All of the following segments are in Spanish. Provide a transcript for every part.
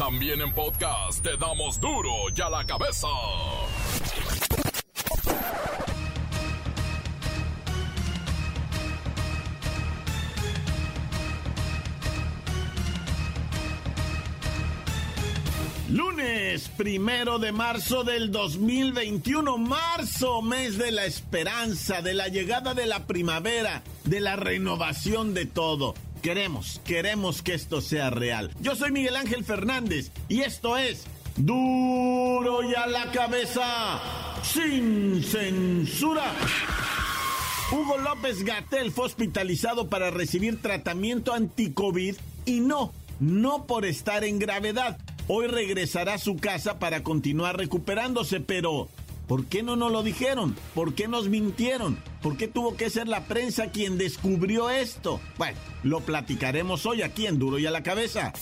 También en podcast te damos duro y a la cabeza. Lunes primero de marzo del 2021, marzo, mes de la esperanza, de la llegada de la primavera, de la renovación de todo. Queremos, queremos que esto sea real. Yo soy Miguel Ángel Fernández y esto es Duro y a la cabeza, sin censura. Hugo López Gatel fue hospitalizado para recibir tratamiento anti-COVID y no, no por estar en gravedad. Hoy regresará a su casa para continuar recuperándose, pero ¿por qué no nos lo dijeron? ¿Por qué nos mintieron? ¿Por qué tuvo que ser la prensa quien descubrió esto? Bueno, lo platicaremos hoy aquí en Duro y a la cabeza.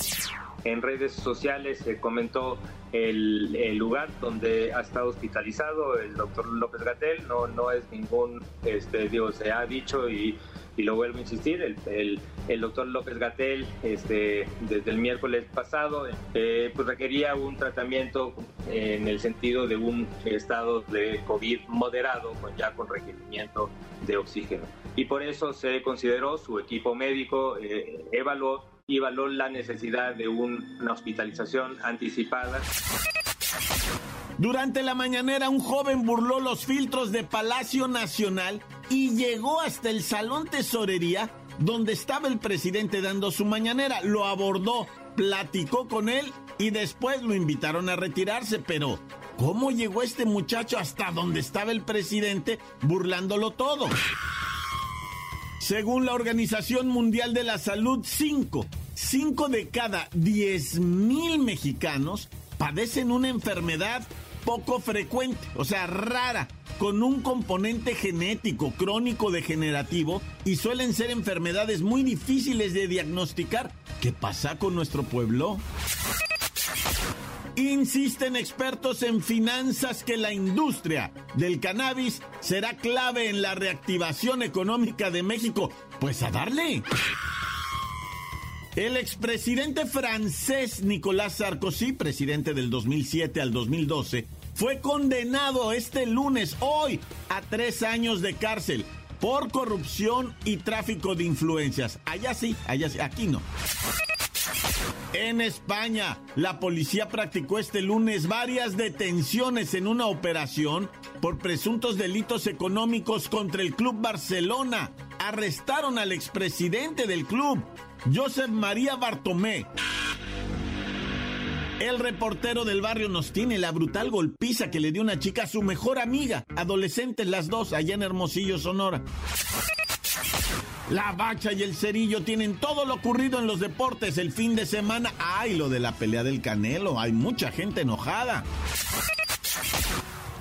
En redes sociales se comentó el, lugar donde ha estado hospitalizado el doctor López Gatel. No, no es ningún, este, digo, se ha dicho y, y lo vuelvo a insistir, el, el, doctor López Gatel, este, desde el miércoles pasado, eh, pues requería un tratamiento en el sentido de un estado de COVID moderado, con, ya con requerimiento de oxígeno. Y por eso se consideró, su equipo médico eh, evaluó y valoró la necesidad de una hospitalización anticipada. Durante la mañanera un joven burló los filtros de Palacio Nacional y llegó hasta el Salón Tesorería donde estaba el presidente dando su mañanera. Lo abordó, platicó con él y después lo invitaron a retirarse. Pero, ¿cómo llegó este muchacho hasta donde estaba el presidente burlándolo todo? Según la Organización Mundial de la Salud, 5, 5 de cada 10 mil mexicanos padecen una enfermedad poco frecuente, o sea, rara, con un componente genético crónico degenerativo y suelen ser enfermedades muy difíciles de diagnosticar. ¿Qué pasa con nuestro pueblo? Insisten expertos en finanzas que la industria del cannabis será clave en la reactivación económica de México. Pues a darle. El expresidente francés Nicolás Sarkozy, presidente del 2007 al 2012, fue condenado este lunes, hoy, a tres años de cárcel por corrupción y tráfico de influencias. Allá sí, allá sí, aquí no. En España, la policía practicó este lunes varias detenciones en una operación por presuntos delitos económicos contra el Club Barcelona. Arrestaron al expresidente del club, Josep María Bartomé. El reportero del barrio nos tiene la brutal golpiza que le dio una chica a su mejor amiga, adolescentes las dos, allá en Hermosillo, Sonora. La bacha y el cerillo tienen todo lo ocurrido en los deportes el fin de semana. Ay, lo de la pelea del Canelo, hay mucha gente enojada.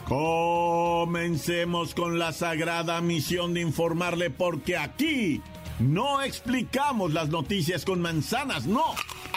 Comencemos con la sagrada misión de informarle porque aquí no explicamos las noticias con manzanas, no.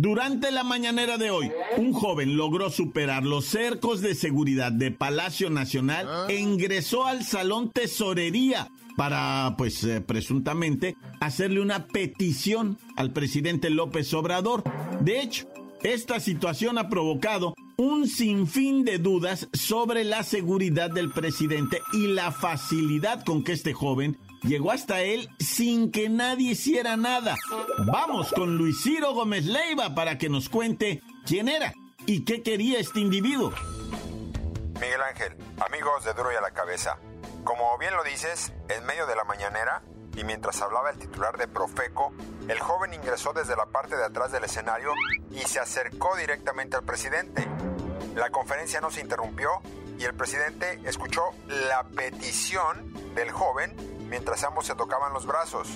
Durante la mañanera de hoy, un joven logró superar los cercos de seguridad de Palacio Nacional e ingresó al Salón Tesorería para, pues, eh, presuntamente, hacerle una petición al presidente López Obrador. De hecho, esta situación ha provocado un sinfín de dudas sobre la seguridad del presidente y la facilidad con que este joven llegó hasta él sin que nadie hiciera nada. Vamos con Luis Ciro Gómez Leiva para que nos cuente quién era y qué quería este individuo. Miguel Ángel, amigos de Duro y a la Cabeza. Como bien lo dices, en medio de la mañanera y mientras hablaba el titular de Profeco, el joven ingresó desde la parte de atrás del escenario y se acercó directamente al presidente. La conferencia no se interrumpió y el presidente escuchó la petición del joven mientras ambos se tocaban los brazos.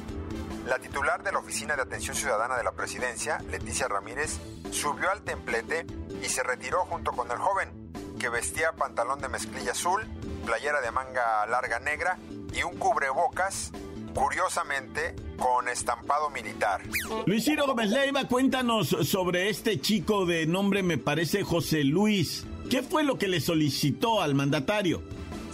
la titular de la Oficina de Atención Ciudadana de la Presidencia, Leticia Ramírez, subió al templete y se retiró junto con el joven, que vestía pantalón de mezclilla azul, playera de manga larga negra y un cubrebocas, curiosamente con estampado militar. Luis Ciro Gómez Leiva, cuéntanos sobre este chico de nombre, me parece José Luis. ¿Qué fue lo que le solicitó al mandatario?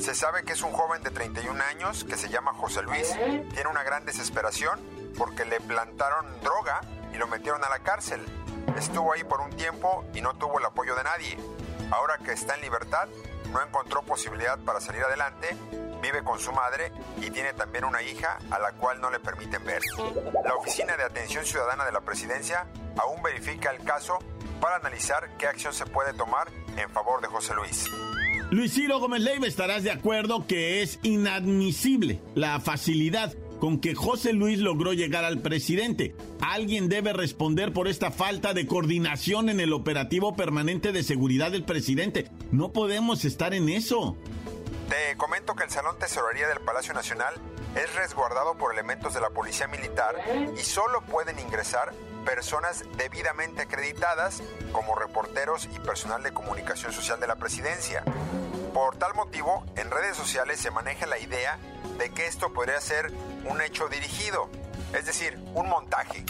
Se sabe que es un joven de 31 años que se llama José Luis. Tiene una gran desesperación porque le plantaron droga y lo metieron a la cárcel. Estuvo ahí por un tiempo y no tuvo el apoyo de nadie. Ahora que está en libertad, no encontró posibilidad para salir adelante, vive con su madre y tiene también una hija a la cual no le permiten ver. La Oficina de Atención Ciudadana de la Presidencia aún verifica el caso para analizar qué acción se puede tomar en favor de José Luis. Luis Ciro Gómez Leiva, estarás de acuerdo que es inadmisible la facilidad con que José Luis logró llegar al presidente. Alguien debe responder por esta falta de coordinación en el operativo permanente de seguridad del presidente. No podemos estar en eso. Te comento que el Salón Tesorería del Palacio Nacional es resguardado por elementos de la Policía Militar y solo pueden ingresar personas debidamente acreditadas como reporteros y personal de comunicación social de la presidencia. Por tal motivo, en redes sociales se maneja la idea de que esto podría ser un hecho dirigido, es decir, un montaje.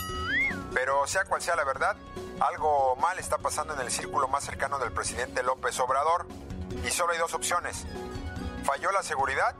Pero sea cual sea la verdad, algo mal está pasando en el círculo más cercano del presidente López Obrador y solo hay dos opciones. ¿Falló la seguridad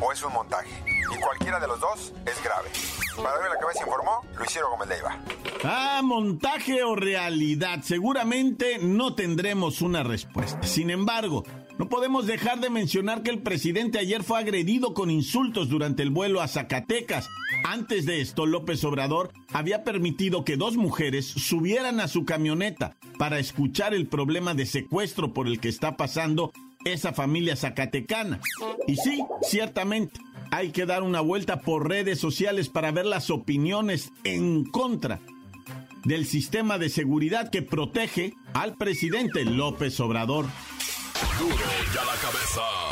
o es un montaje? Y cualquiera de los dos es grave. Para ver la cabeza informó Luis Ciro Gómez Leiva. Ah, montaje o realidad. Seguramente no tendremos una respuesta. Sin embargo, no podemos dejar de mencionar que el presidente ayer fue agredido con insultos durante el vuelo a Zacatecas. Antes de esto, López Obrador había permitido que dos mujeres subieran a su camioneta para escuchar el problema de secuestro por el que está pasando esa familia zacatecana. Y sí, ciertamente, hay que dar una vuelta por redes sociales para ver las opiniones en contra del sistema de seguridad que protege al presidente López Obrador. Duro ya la cabeza.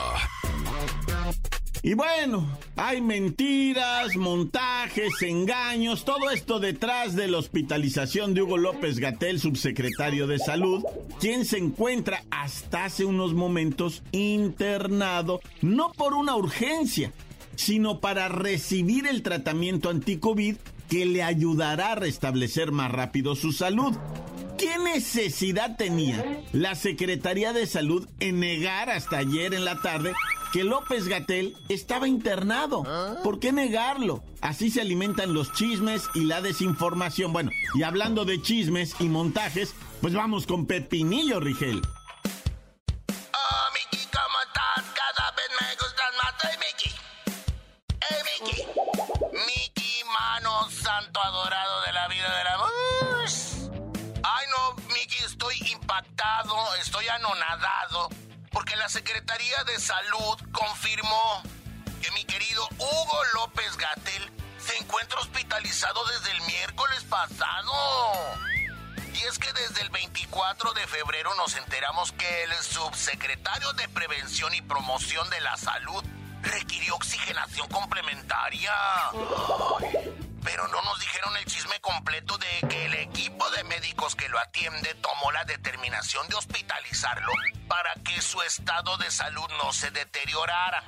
Y bueno, hay mentiras, montajes, engaños, todo esto detrás de la hospitalización de Hugo López Gatel, subsecretario de Salud, quien se encuentra hasta hace unos momentos internado, no por una urgencia, sino para recibir el tratamiento anti-COVID que le ayudará a restablecer más rápido su salud. ¿Qué necesidad tenía la Secretaría de Salud en negar hasta ayer en la tarde que López Gatel estaba internado? ¿Por qué negarlo? Así se alimentan los chismes y la desinformación. Bueno, y hablando de chismes y montajes, pues vamos con Pepinillo, Rigel. Estoy anonadado, porque la Secretaría de Salud confirmó que mi querido Hugo López Gatel se encuentra hospitalizado desde el miércoles pasado. Y es que desde el 24 de febrero nos enteramos que el subsecretario de Prevención y Promoción de la Salud requirió oxigenación complementaria. Atiende tomó la determinación de hospitalizarlo para que su estado de salud no se deteriorara.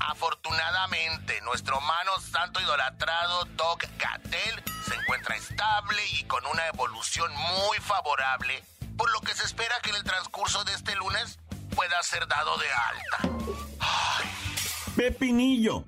Afortunadamente, nuestro mano santo idolatrado Doc Gatel se encuentra estable y con una evolución muy favorable, por lo que se espera que en el transcurso de este lunes pueda ser dado de alta. Ay, Pepinillo.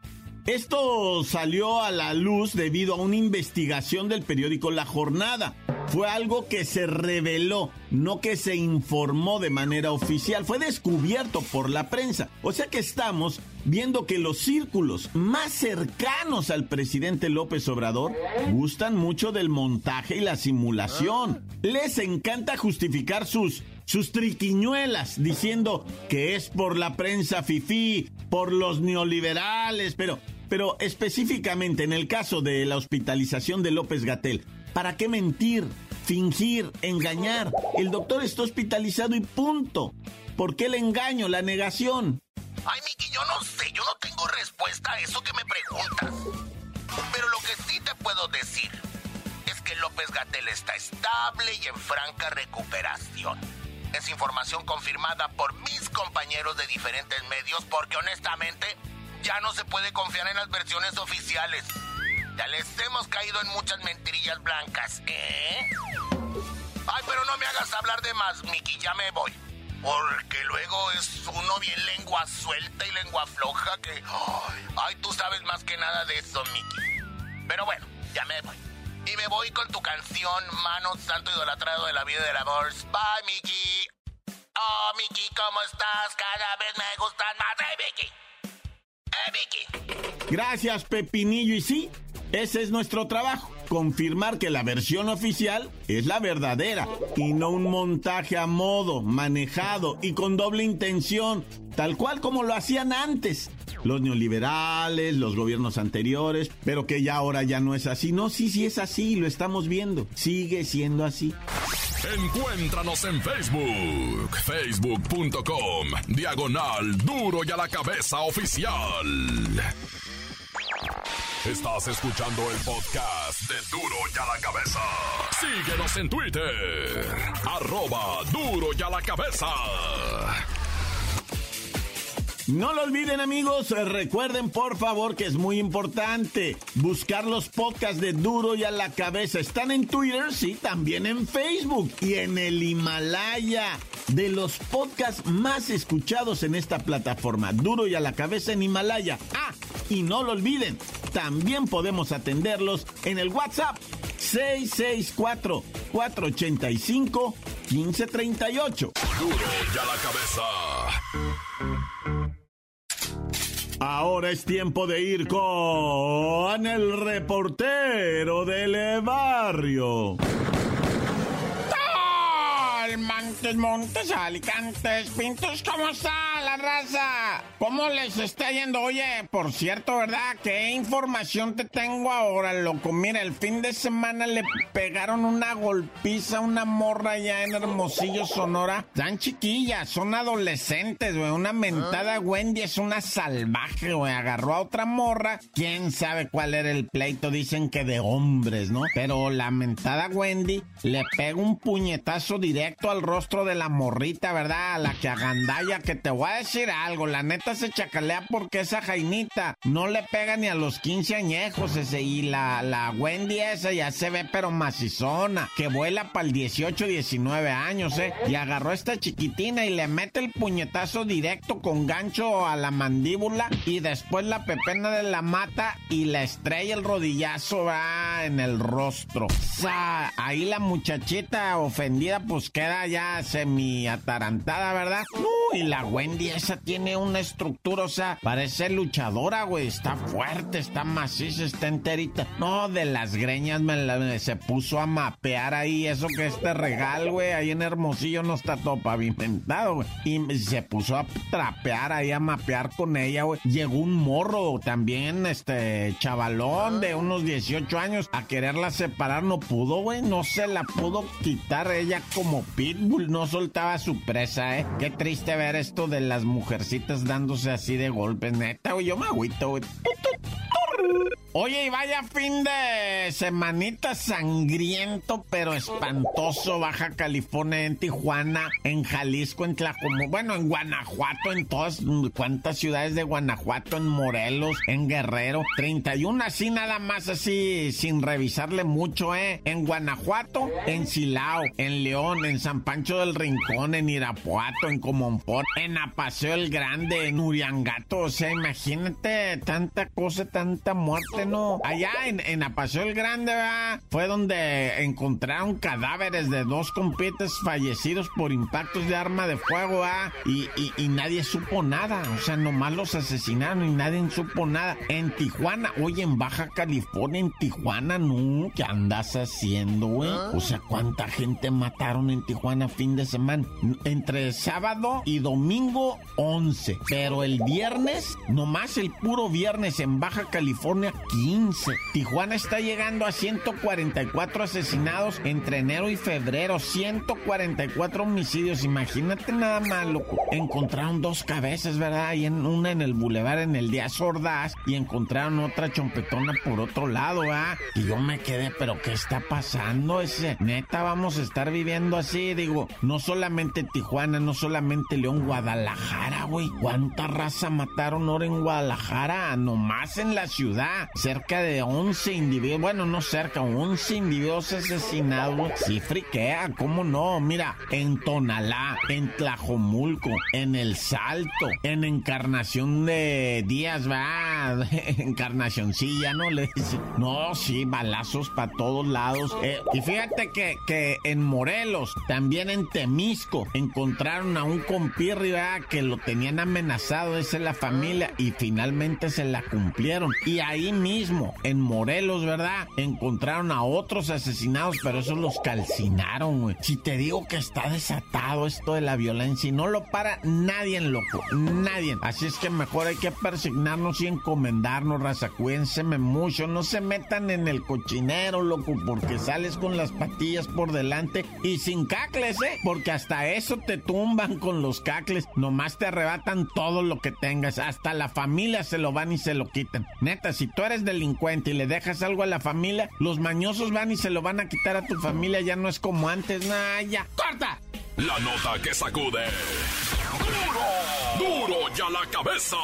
Esto salió a la luz debido a una investigación del periódico La Jornada. Fue algo que se reveló, no que se informó de manera oficial. Fue descubierto por la prensa. O sea que estamos viendo que los círculos más cercanos al presidente López Obrador gustan mucho del montaje y la simulación. Les encanta justificar sus sus triquiñuelas diciendo que es por la prensa fifí, por los neoliberales, pero, pero específicamente en el caso de la hospitalización de López Gatel, ¿para qué mentir, fingir, engañar? El doctor está hospitalizado y punto. ¿Por qué el engaño, la negación? Ay, Miki, yo no sé, yo no tengo respuesta a eso que me preguntas. Pero lo que sí te puedo decir Gatel está estable y en franca recuperación. Es información confirmada por mis compañeros de diferentes medios porque honestamente ya no se puede confiar en las versiones oficiales. Ya les hemos caído en muchas mentirillas blancas, ¿eh? Ay, pero no me hagas hablar de más, Miki, ya me voy. Porque luego es uno bien lengua suelta y lengua floja que... Ay, tú sabes más que nada de eso, Miki. Pero bueno, ya me voy. Y me voy con tu canción Mano Santo Idolatrado de la Vida del Amor. Bye, Miki. Oh, Miki, ¿cómo estás? Cada vez me gustan más. ¡Eh, Miki! Gracias, Pepinillo. Y sí, ese es nuestro trabajo, confirmar que la versión oficial es la verdadera y no un montaje a modo, manejado y con doble intención, tal cual como lo hacían antes. Los neoliberales, los gobiernos anteriores, pero que ya ahora ya no es así. No, sí, sí es así, lo estamos viendo. Sigue siendo así. Encuéntranos en Facebook, facebook.com, diagonal duro y a la cabeza oficial. Estás escuchando el podcast de Duro y a la Cabeza. Síguenos en Twitter. Arroba Duro y a la Cabeza. No lo olviden amigos, recuerden por favor que es muy importante buscar los podcasts de Duro y a la Cabeza. Están en Twitter, sí, también en Facebook y en el Himalaya. De los podcasts más escuchados en esta plataforma, Duro y a la Cabeza en Himalaya. Ah, y no lo olviden, también podemos atenderlos en el WhatsApp 664-485-1538. Duro y a la Cabeza. Ahora es tiempo de ir con el reportero del barrio. Montes, Montes, Pintos, ¿cómo está la raza? ¿Cómo les está yendo? Oye, por cierto, ¿verdad? ¿Qué información te tengo ahora, loco? Mira, el fin de semana le pegaron una golpiza a una morra ya en Hermosillo, Sonora. Tan chiquillas, son adolescentes, güey. Una mentada Wendy es una salvaje, güey. Agarró a otra morra. ¿Quién sabe cuál era el pleito? Dicen que de hombres, ¿no? Pero la mentada Wendy le pega un puñetazo directo al rostro de la morrita, ¿verdad? A la que te voy a decir algo, la neta se chacalea porque esa Jainita no le pega ni a los 15 añejos ese, y la, la Wendy esa ya se ve pero macizona, que vuela para el 18, 19 años, ¿eh? Y agarró a esta chiquitina y le mete el puñetazo directo con gancho a la mandíbula y después la pepena de la mata y la estrella el rodillazo va en el rostro. O sea, ahí la muchachita ofendida pues queda ya semi atarantada, ¿verdad? y la Wendy esa tiene una estructura, o sea, parece luchadora, güey. Está fuerte, está maciza, está enterita. No, de las greñas me, se puso a mapear ahí. Eso que este regal, güey, ahí en Hermosillo no está todo pavimentado, güey. Y se puso a trapear ahí, a mapear con ella, güey. Llegó un morro también, este, chavalón de unos 18 años, a quererla separar. No pudo, güey. No se la pudo quitar ella como pitbull. No soltaba su ¿eh? Qué triste ver esto de las mujercitas dándose así de golpes, neta. Yo me agüito. Oye, y vaya fin de semanita sangriento, pero espantoso. Baja California, en Tijuana, en Jalisco, en Tlajomulco, bueno, en Guanajuato, en todas, cuántas ciudades de Guanajuato, en Morelos, en Guerrero. 31 así nada más, así, sin revisarle mucho, ¿eh? En Guanajuato, en Silao, en León, en San Pancho del Rincón, en Irapuato, en Comonfort, en Apaseo el Grande, en Uriangato. O sea, imagínate tanta cosa, tanta muerte no. Allá en, en Apaseo el Grande, Fue donde encontraron cadáveres de dos compites fallecidos por impactos de arma de fuego, Y, y, nadie supo nada. O sea, nomás los asesinaron y nadie supo nada. En Tijuana, oye, en Baja California, en Tijuana, no. ¿Qué andas haciendo, güey? O sea, ¿cuánta gente mataron en Tijuana fin de semana? Entre sábado y domingo, 11. Pero el viernes, nomás el puro viernes en Baja California, 15. Tijuana está llegando a 144 asesinados entre enero y febrero. 144 homicidios. Imagínate nada más, loco. Encontraron dos cabezas, ¿verdad? Y en una en el bulevar en el día Ordaz y encontraron otra chompetona por otro lado, ¿ah? Y yo me quedé, pero ¿qué está pasando? Ese, neta, vamos a estar viviendo así, digo, no solamente Tijuana, no solamente León, Guadalajara, güey. ¿Cuánta raza mataron ahora en Guadalajara? Nomás en la ciudad. Cerca de 11 individuos, bueno, no cerca, 11 individuos asesinados. Sí, friquea, ¿cómo no? Mira, en Tonalá, en Tlajomulco, en El Salto, en Encarnación de Díaz, va, Encarnacioncilla, ¿no? Le dice, no, sí, balazos para todos lados. Eh, y fíjate que, que en Morelos, también en Temisco, encontraron a un compirri, ¿verdad? Que lo tenían amenazado, esa es la familia, y finalmente se la cumplieron. Y ahí mismo, en Morelos, ¿verdad? Encontraron a otros asesinados, pero esos los calcinaron, güey. Si te digo que está desatado esto de la violencia y no lo para nadie, loco, nadie. Así es que mejor hay que persignarnos y encomendarnos, raza. Cuídenseme mucho, no se metan en el cochinero, loco, porque sales con las patillas por delante y sin cacles, ¿eh? Porque hasta eso te tumban con los cacles. Nomás te arrebatan todo lo que tengas. Hasta la familia se lo van y se lo quitan. Neta, si tú eres delincuente y le dejas algo a la familia, los mañosos van y se lo van a quitar a tu familia. Ya no es como antes. Nah, ya. ¡Corta! La nota que sacude. ¡Duro! ¡Duro ya la cabeza!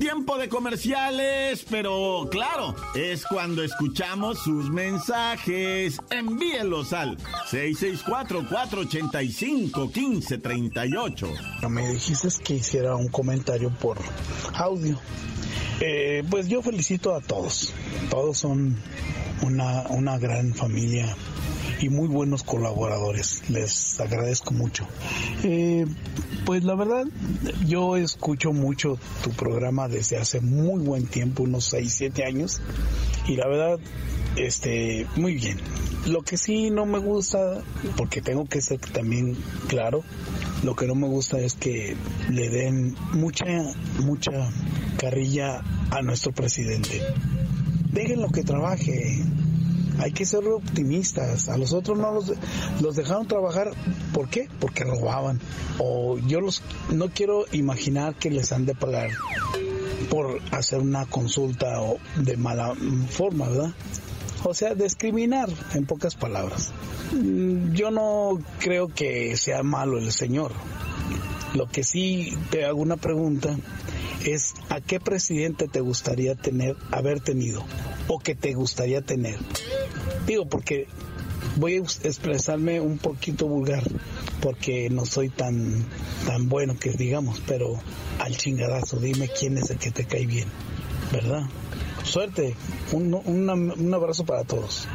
Tiempo de comerciales, pero claro, es cuando escuchamos sus mensajes. Envíelos al 664-485-1538. Me dijiste que hiciera un comentario por audio. Eh, pues yo felicito a todos. Todos son una, una gran familia y muy buenos colaboradores. Les agradezco mucho. Eh, pues la verdad, yo escucho mucho tu programa desde hace muy buen tiempo, unos 6, 7 años, y la verdad, este, muy bien. Lo que sí no me gusta, porque tengo que ser también claro, lo que no me gusta es que le den mucha, mucha carrilla a nuestro presidente. Déjenlo que trabaje, hay que ser optimistas. A los otros no los, los dejaron trabajar. ¿Por qué? Porque robaban. O yo los no quiero imaginar que les han de pagar por hacer una consulta o de mala forma, ¿verdad? O sea, discriminar, en pocas palabras. Mm, yo no creo que sea malo el señor. Lo que sí te hago una pregunta es ¿a qué presidente te gustaría tener, haber tenido o que te gustaría tener? Digo, porque voy a expresarme un poquito vulgar, porque no soy tan, tan bueno que digamos, pero al chingadazo, dime quién es el que te cae bien, ¿verdad? Suerte, un, un abrazo para todos.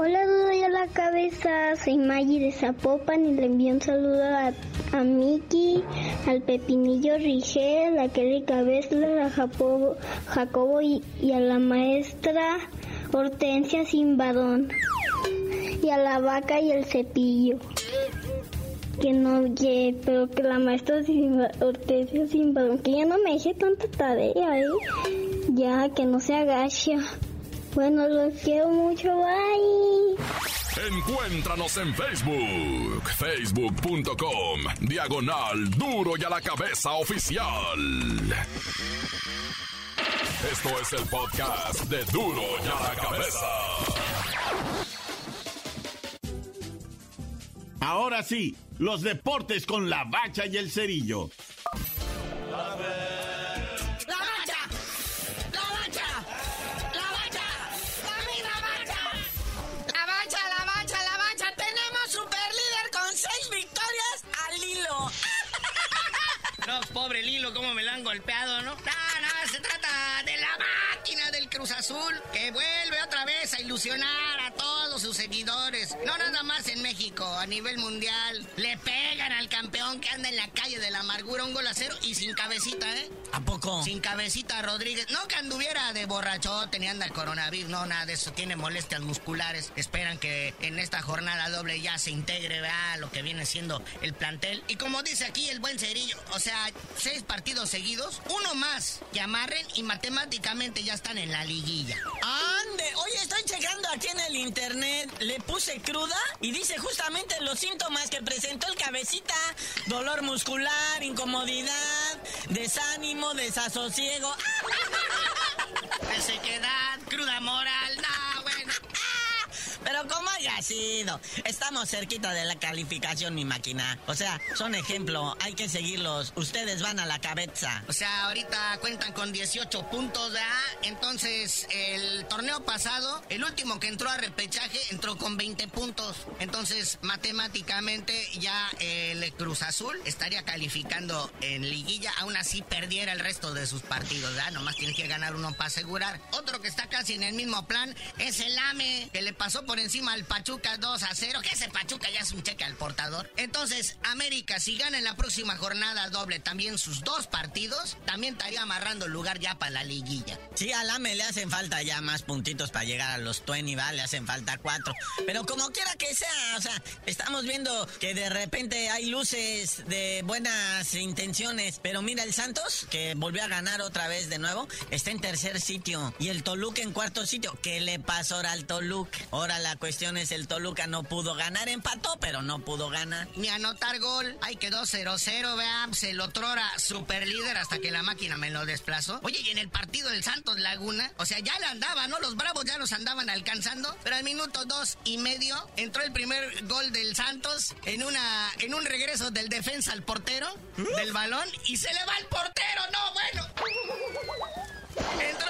Hola, a la cabeza. Soy Maggie de Zapopan y le envío un saludo a, a Miki, al Pepinillo Rigel, a Kelly Cabezla, a Jacobo, y, y, a la maestra Hortensia Simbadón. Y a la vaca y el cepillo. Que no oye, pero que la maestra Hortensia Simbadón, que ya no me eche tanta tarea, ¿eh? Ya, que no se agacha. Bueno, los quiero mucho, bye. Encuéntranos en Facebook, facebook.com, diagonal duro y a la cabeza oficial. Esto es el podcast de duro y a la cabeza. Ahora sí, los deportes con la bacha y el cerillo. pobre a ilusionar a todos sus seguidores. No nada más en México, a nivel mundial. Le pegan al campeón que anda en la calle de la amargura un gol a cero y sin cabecita, ¿eh? ¿A poco? Sin cabecita Rodríguez. No que anduviera de borrachote ni anda el coronavirus, no, nada de eso. Tiene molestias musculares. Esperan que en esta jornada doble ya se integre, vea, lo que viene siendo el plantel. Y como dice aquí el buen Cerillo, o sea, seis partidos seguidos, uno más que amarren y matemáticamente ya están en la liguilla. Ande, oye, estoy checando internet. Le puse cruda y dice justamente los síntomas que presentó el cabecita. Dolor muscular, incomodidad, desánimo, desasosiego. Resequedad, cruda moral, no, bueno. Pero como haya sido, estamos cerquita de la calificación, mi máquina. O sea, son ejemplo, hay que seguirlos. Ustedes van a la cabeza. O sea, ahorita cuentan con 18 puntos, ¿verdad? Entonces, el torneo pasado, el último que entró a repechaje entró con 20 puntos. Entonces, matemáticamente, ya el Cruz Azul estaría calificando en liguilla. Aún así, perdiera el resto de sus partidos, ¿verdad? Nomás tiene que ganar uno para asegurar. Otro que está casi en el mismo plan es el AME, que le pasó por encima al Pachuca 2 a 0. Que ese Pachuca ya es un cheque al portador. Entonces, América, si gana en la próxima jornada doble también sus dos partidos, también estaría amarrando lugar ya para la liguilla. Sí, al AME le hacen falta ya más puntitos para llegar a los 20, ¿va? Le hacen falta cuatro. Pero como quiera que sea, o sea, estamos viendo que de repente hay luces de buenas intenciones. Pero mira, el Santos, que volvió a ganar otra vez de nuevo, está en tercer sitio. Y el Toluca en cuarto sitio. ¿Qué le pasó ahora al Toluca? Ahora la cuestión el Toluca no pudo ganar, empató, pero no pudo ganar. Ni anotar gol. Ahí quedó 0-0, vean. Se lo trora super líder hasta que la máquina me lo desplazó. Oye, y en el partido del Santos Laguna, o sea, ya le andaba, ¿no? Los bravos ya los andaban alcanzando. Pero al minuto dos y medio entró el primer gol del Santos en una en un regreso del defensa al portero del balón y se le va el portero. No, bueno. Entró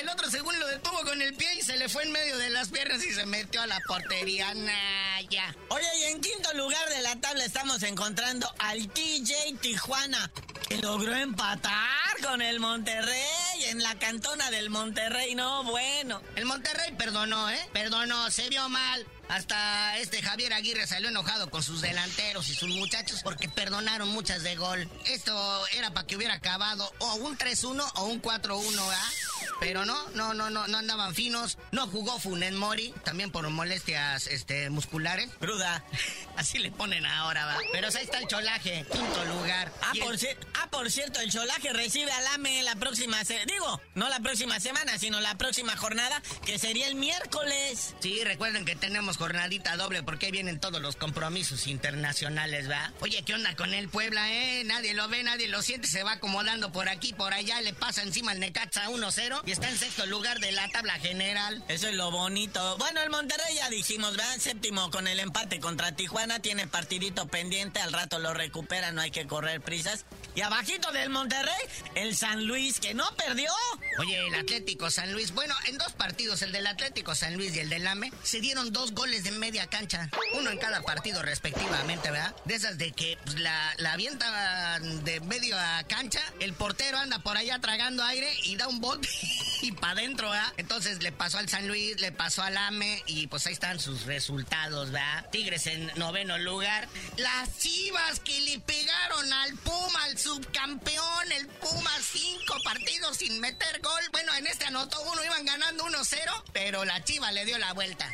el, otro según lo detuvo con el pie y se le fue en medio de las piernas y se metió a la portería. Nah, ya. Oye, y en quinto lugar de la tabla estamos encontrando al TJ Tijuana, que logró empatar con el Monterrey en la cantona del Monterrey. No, bueno. El Monterrey perdonó, ¿eh? Perdonó, se vio mal. Hasta este Javier Aguirre salió enojado con sus delanteros y sus muchachos porque perdonaron muchas de gol. Esto era para que hubiera acabado o un 3-1 o un 4-1, ¿ah? Pero no, no, no, no, no andaban finos. No jugó Funen Mori, también por molestias este, musculares. Cruda. Así le ponen ahora, va. Pero ahí está el cholaje, quinto lugar. Ah, por, el... por cierto, el cholaje recibe al AME la próxima semana. Digo, no la próxima semana, sino la próxima jornada, que sería el miércoles. Sí, recuerden que tenemos jornadita doble porque ahí vienen todos los compromisos internacionales, ¿va? Oye, ¿qué onda con el Puebla, eh? Nadie lo ve, nadie lo siente, se va acomodando por aquí, por allá, le pasa encima al Necaxa 1-0 y está en sexto lugar de la tabla general. Eso es lo bonito. Bueno, el Monterrey ya dijimos, ¿verdad? Séptimo con el empate contra Tijuana, tiene partidito pendiente, al rato lo recupera, no hay que correr prisas. Y del Monterrey, el San Luis, que no perdió. Oye, el Atlético San Luis, bueno, en dos partidos, el del Atlético San Luis y el del AME, se dieron dos goles de media cancha, uno en cada partido respectivamente, ¿verdad? De esas de que pues, la, la de media cancha, el portero anda por allá tragando aire y da un bote y para adentro, ¿verdad? Entonces le pasó al San Luis, le pasó al AME y pues ahí están sus resultados, ¿verdad? Tigres en noveno lugar. Las chivas que le pegaron al Puma, al subcampeón, el Puma, cinco partidos sin meter gol. Bueno, en este anotó uno, iban ganando 1-0, pero la chiva le dio la vuelta.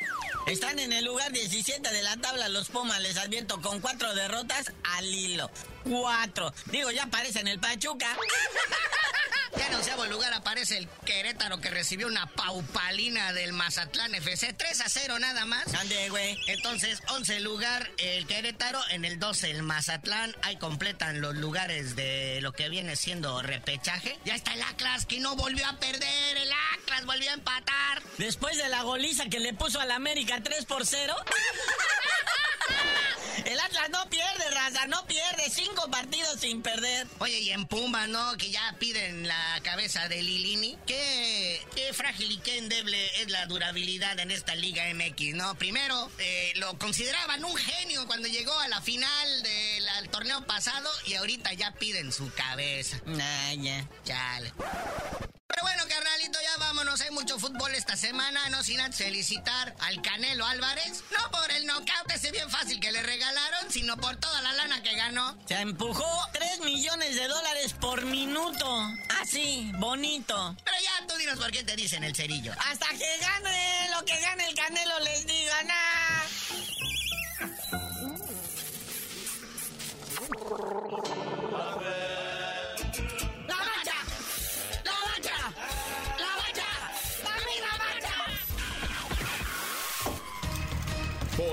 Están en el lugar 17 de la tabla los Pumas, les advierto, con cuatro derrotas al hilo. Cuatro. Digo, ya aparece en el Pachuca. Ya en onceavo lugar aparece el Querétaro que recibió una paupalina del Mazatlán FC. 3 a 0 nada más. Ande, güey. Entonces, 11 lugar el Querétaro, en el 12 el Mazatlán. Ahí completan los lugares de lo que viene siendo repechaje. Ya está el Atlas que no volvió a perder. El Atlas volvió a empatar. Después de la goliza que le puso al América 3 por 0. El Atlas no pierde, no pierde. Cinco partidos sin perder. Oye, y en Pumba, ¿no? Que ya piden la cabeza de Lilini. Qué, qué frágil y qué endeble es la durabilidad en esta Liga MX, ¿no? Primero, eh, lo consideraban un genio cuando llegó a la final del torneo pasado y ahorita ya piden su cabeza. Nah, ya. Chale. Pero bueno, carnalito, ya vámonos hay mucho fútbol esta semana, no sin antes felicitar al Canelo Álvarez, no por el knockout ese bien fácil que le regalaron, sino por toda la lana que ganó. Se empujó 3 millones de dólares por minuto. Así, bonito. Pero ya tú dinos por qué te dicen el cerillo. Hasta que gane lo que gane